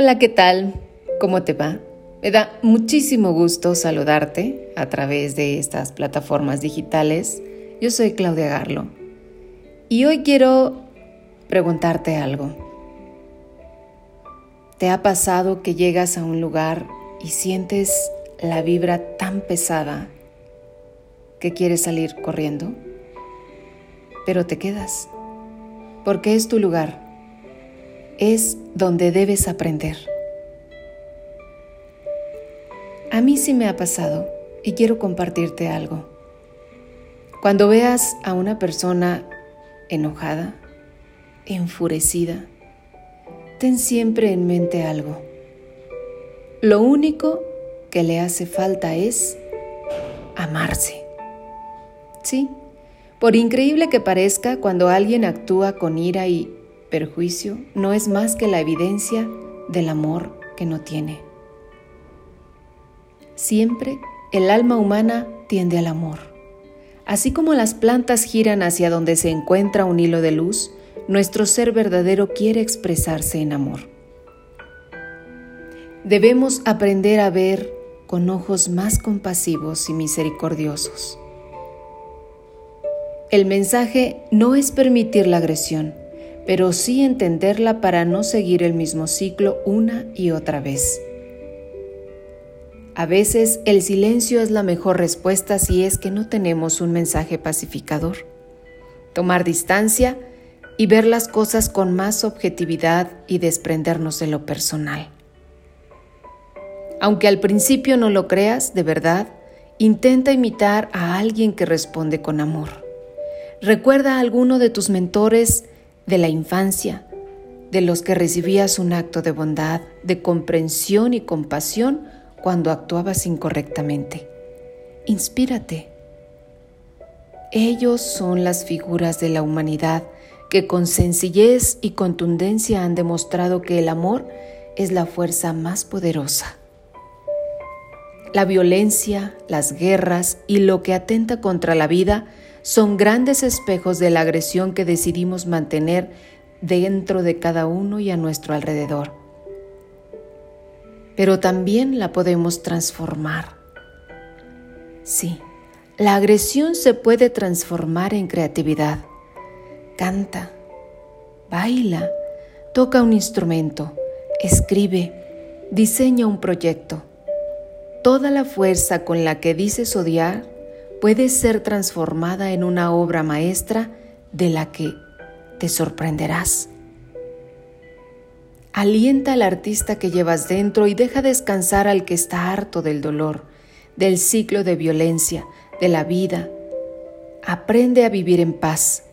Hola, ¿qué tal? ¿Cómo te va? Me da muchísimo gusto saludarte a través de estas plataformas digitales. Yo soy Claudia Garlo y hoy quiero preguntarte algo. ¿Te ha pasado que llegas a un lugar y sientes la vibra tan pesada que quieres salir corriendo? Pero te quedas, porque es tu lugar es donde debes aprender. A mí sí me ha pasado y quiero compartirte algo. Cuando veas a una persona enojada, enfurecida, ten siempre en mente algo. Lo único que le hace falta es amarse. Sí, por increíble que parezca, cuando alguien actúa con ira y perjuicio no es más que la evidencia del amor que no tiene. Siempre el alma humana tiende al amor. Así como las plantas giran hacia donde se encuentra un hilo de luz, nuestro ser verdadero quiere expresarse en amor. Debemos aprender a ver con ojos más compasivos y misericordiosos. El mensaje no es permitir la agresión, pero sí entenderla para no seguir el mismo ciclo una y otra vez. A veces el silencio es la mejor respuesta si es que no tenemos un mensaje pacificador. Tomar distancia y ver las cosas con más objetividad y desprendernos de lo personal. Aunque al principio no lo creas, de verdad, intenta imitar a alguien que responde con amor. Recuerda a alguno de tus mentores de la infancia, de los que recibías un acto de bondad, de comprensión y compasión cuando actuabas incorrectamente. Inspírate. Ellos son las figuras de la humanidad que con sencillez y contundencia han demostrado que el amor es la fuerza más poderosa. La violencia, las guerras y lo que atenta contra la vida son grandes espejos de la agresión que decidimos mantener dentro de cada uno y a nuestro alrededor. Pero también la podemos transformar. Sí, la agresión se puede transformar en creatividad. Canta, baila, toca un instrumento, escribe, diseña un proyecto. Toda la fuerza con la que dices odiar puede ser transformada en una obra maestra de la que te sorprenderás. Alienta al artista que llevas dentro y deja descansar al que está harto del dolor, del ciclo de violencia, de la vida. Aprende a vivir en paz.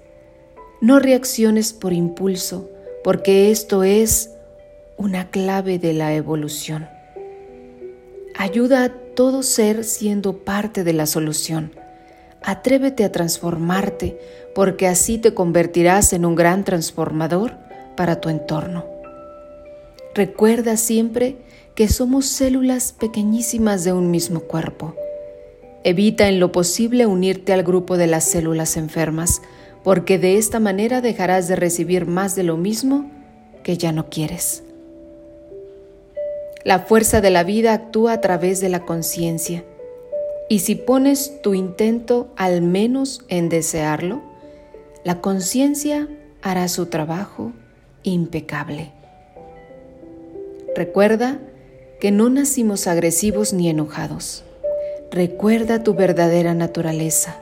No reacciones por impulso, porque esto es una clave de la evolución. Ayuda a todo ser siendo parte de la solución. Atrévete a transformarte porque así te convertirás en un gran transformador para tu entorno. Recuerda siempre que somos células pequeñísimas de un mismo cuerpo. Evita en lo posible unirte al grupo de las células enfermas, porque de esta manera dejarás de recibir más de lo mismo que ya no quieres. La fuerza de la vida actúa a través de la conciencia. Y si pones tu intento al menos en desearlo, la conciencia hará su trabajo impecable. Recuerda que no nacimos agresivos ni enojados. Recuerda tu verdadera naturaleza.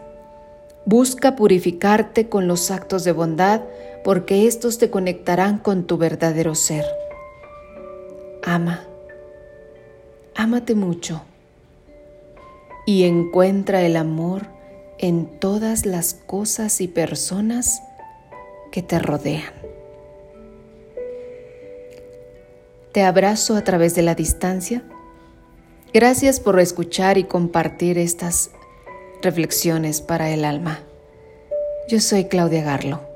Busca purificarte con los actos de bondad porque estos te conectarán con tu verdadero ser. Ama ámate mucho y encuentra el amor en todas las cosas y personas que te rodean. Te abrazo a través de la distancia. Gracias por escuchar y compartir estas reflexiones para el alma. Yo soy Claudia Garlo.